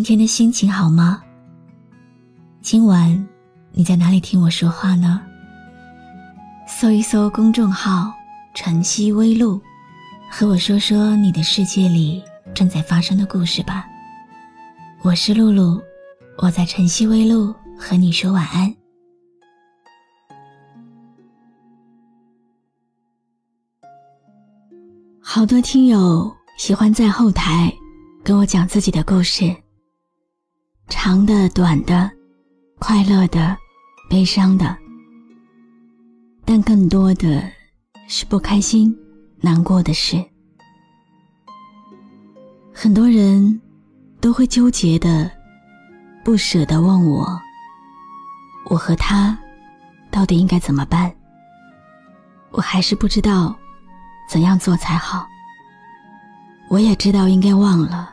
今天的心情好吗？今晚你在哪里听我说话呢？搜一搜公众号“晨曦微露”，和我说说你的世界里正在发生的故事吧。我是露露，我在晨曦微露和你说晚安。好多听友喜欢在后台。跟我讲自己的故事，长的、短的，快乐的、悲伤的，但更多的是不开心、难过的事。很多人都会纠结的、不舍得问我：我和他到底应该怎么办？我还是不知道怎样做才好。我也知道应该忘了，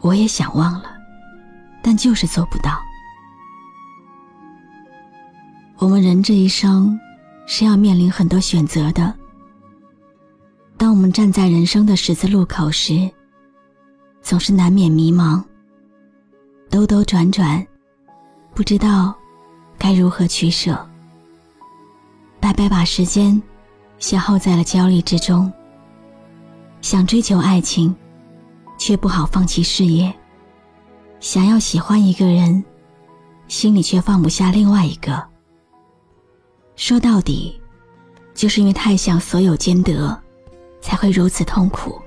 我也想忘了，但就是做不到。我们人这一生是要面临很多选择的。当我们站在人生的十字路口时，总是难免迷茫，兜兜转转，不知道该如何取舍，白白把时间消耗在了焦虑之中。想追求爱情，却不好放弃事业；想要喜欢一个人，心里却放不下另外一个。说到底，就是因为太想所有兼得，才会如此痛苦。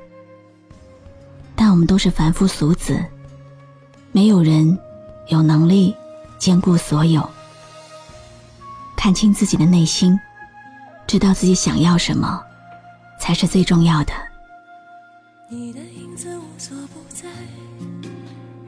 但我们都是凡夫俗子，没有人有能力兼顾所有。看清自己的内心，知道自己想要什么，才是最重要的。你的影子无所不，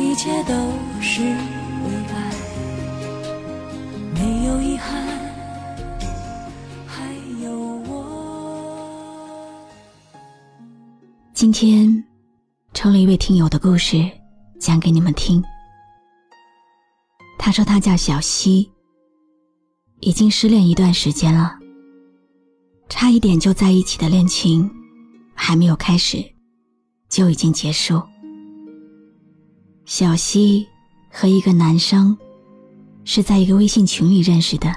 一切都是为爱，没有遗憾，还有我。今天抽了一位听友的故事讲给你们听。他说他叫小溪，已经失恋一段时间了，差一点就在一起的恋情还没有开始。就已经结束。小溪和一个男生是在一个微信群里认识的，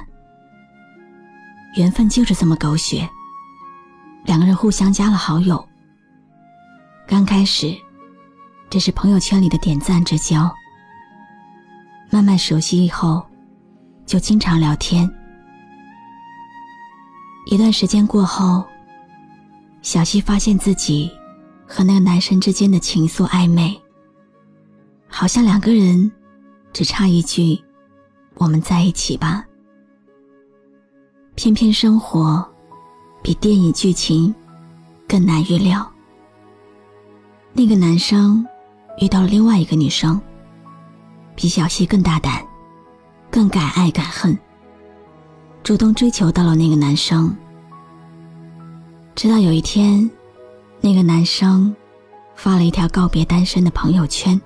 缘分就是这么狗血。两个人互相加了好友，刚开始只是朋友圈里的点赞之交，慢慢熟悉以后，就经常聊天。一段时间过后，小溪发现自己。和那个男生之间的情愫暧昧，好像两个人只差一句“我们在一起吧”。偏偏生活比电影剧情更难预料。那个男生遇到了另外一个女生，比小溪更大胆，更敢爱敢恨，主动追求到了那个男生。直到有一天。那个男生发了一条告别单身的朋友圈，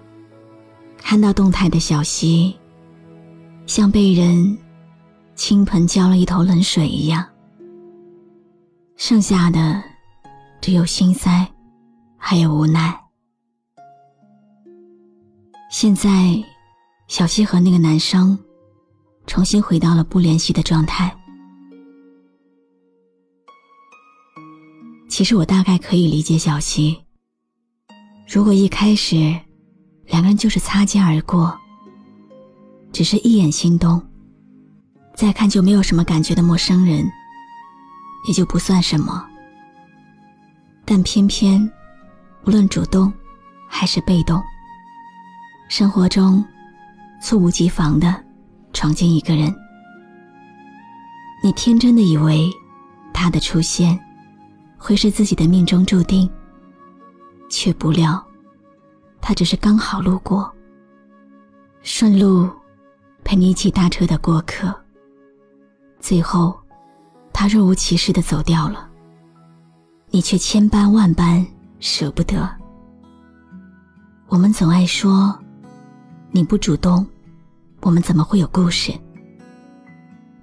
看到动态的小溪，像被人倾盆浇了一头冷水一样，剩下的只有心塞，还有无奈。现在，小溪和那个男生重新回到了不联系的状态。其实我大概可以理解小溪。如果一开始两个人就是擦肩而过，只是一眼心动，再看就没有什么感觉的陌生人，也就不算什么。但偏偏，无论主动还是被动，生活中猝不及防的闯进一个人，你天真的以为他的出现会是自己的命中注定，却不料。他只是刚好路过，顺路陪你一起搭车的过客。最后，他若无其事的走掉了，你却千般万般舍不得。我们总爱说，你不主动，我们怎么会有故事？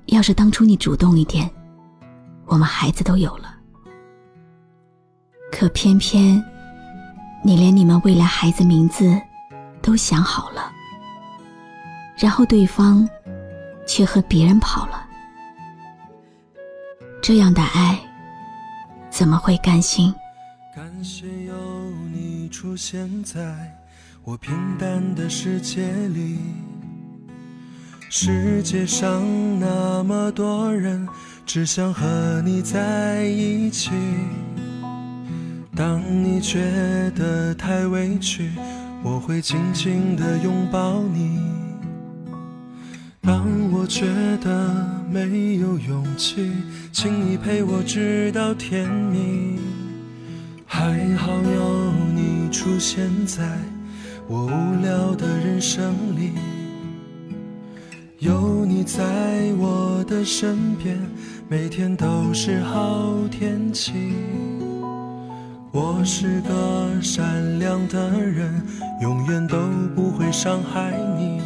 要是当初你主动一点，我们孩子都有了。可偏偏。你连你们未来孩子名字都想好了，然后对方却和别人跑了，这样的爱怎么会甘心？感谢有你出现在我平淡的世界里，世界上那么多人，只想和你在一起。当你觉得太委屈，我会紧紧地拥抱你；当我觉得没有勇气，请你陪我直到天明。还好有你出现在我无聊的人生里，有你在我的身边，每天都是好天气。我是个善良的人，永远都不会伤害你。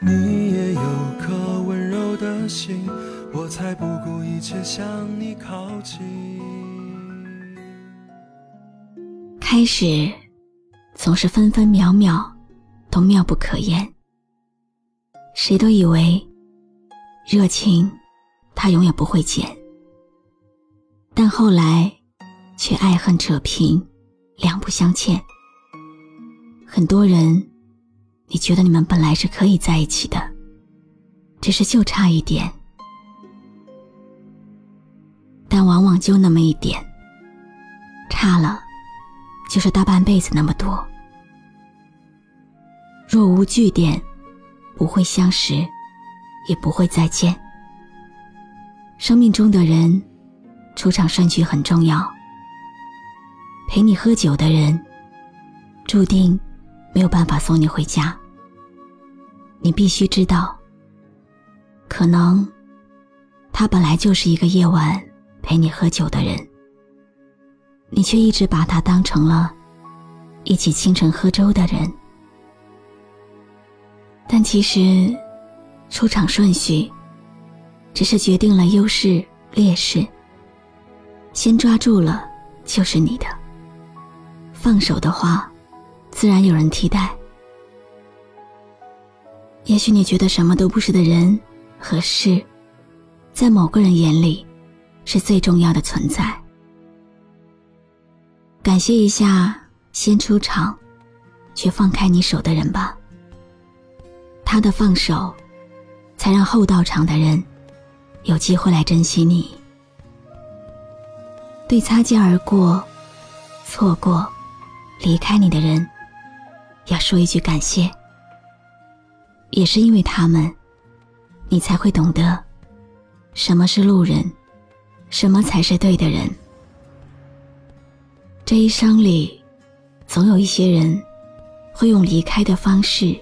你也有颗温柔的心，我才不顾一切向你靠近。开始总是分分秒秒都妙不可言，谁都以为热情它永远不会减，但后来。却爱恨扯平，两不相欠。很多人，你觉得你们本来是可以在一起的，只是就差一点，但往往就那么一点，差了，就是大半辈子那么多。若无据点，不会相识，也不会再见。生命中的人，出场顺序很重要。陪你喝酒的人，注定没有办法送你回家。你必须知道，可能他本来就是一个夜晚陪你喝酒的人，你却一直把他当成了一起清晨喝粥的人。但其实，出场顺序只是决定了优势劣势。先抓住了，就是你的。放手的话，自然有人替代。也许你觉得什么都不是的人和事，在某个人眼里，是最重要的存在。感谢一下先出场，却放开你手的人吧。他的放手，才让后到场的人，有机会来珍惜你。对擦肩而过、错过。离开你的人，要说一句感谢。也是因为他们，你才会懂得什么是路人，什么才是对的人。这一生里，总有一些人，会用离开的方式，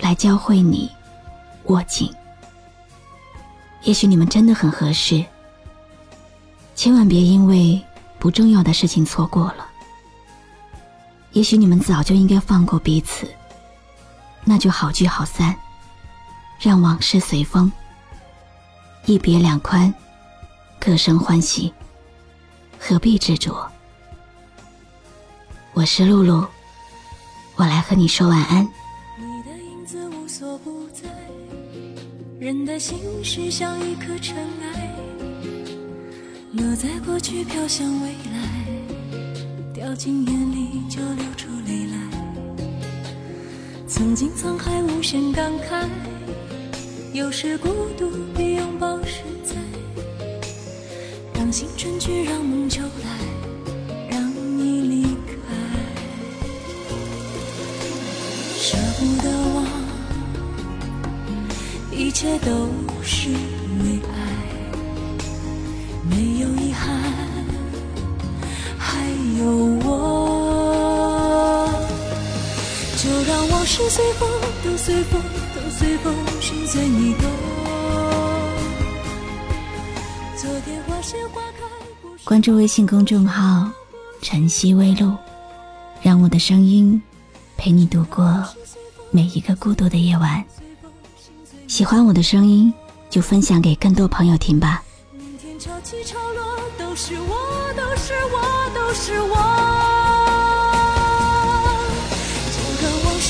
来教会你握紧。也许你们真的很合适，千万别因为不重要的事情错过了。也许你们早就应该放过彼此，那就好聚好散，让往事随风。一别两宽，各生欢喜，何必执着？我是露露，我来和你说晚安。你的影子无所不在，人的心事像一颗尘埃，落在过去，飘向未来。掉进眼里就流出泪来，曾经沧海无限感慨，有时孤独比拥抱实在。让青春去柔。就让往事随风，都随风，都随风，心随你动。昨天花谢花开，关注微信公众号“晨曦微露”，让我的声音陪你度过每一个孤独的夜晚。喜欢我的声音，就分享给更多朋友听吧。明天潮起潮落，都是我，都是我，都是我。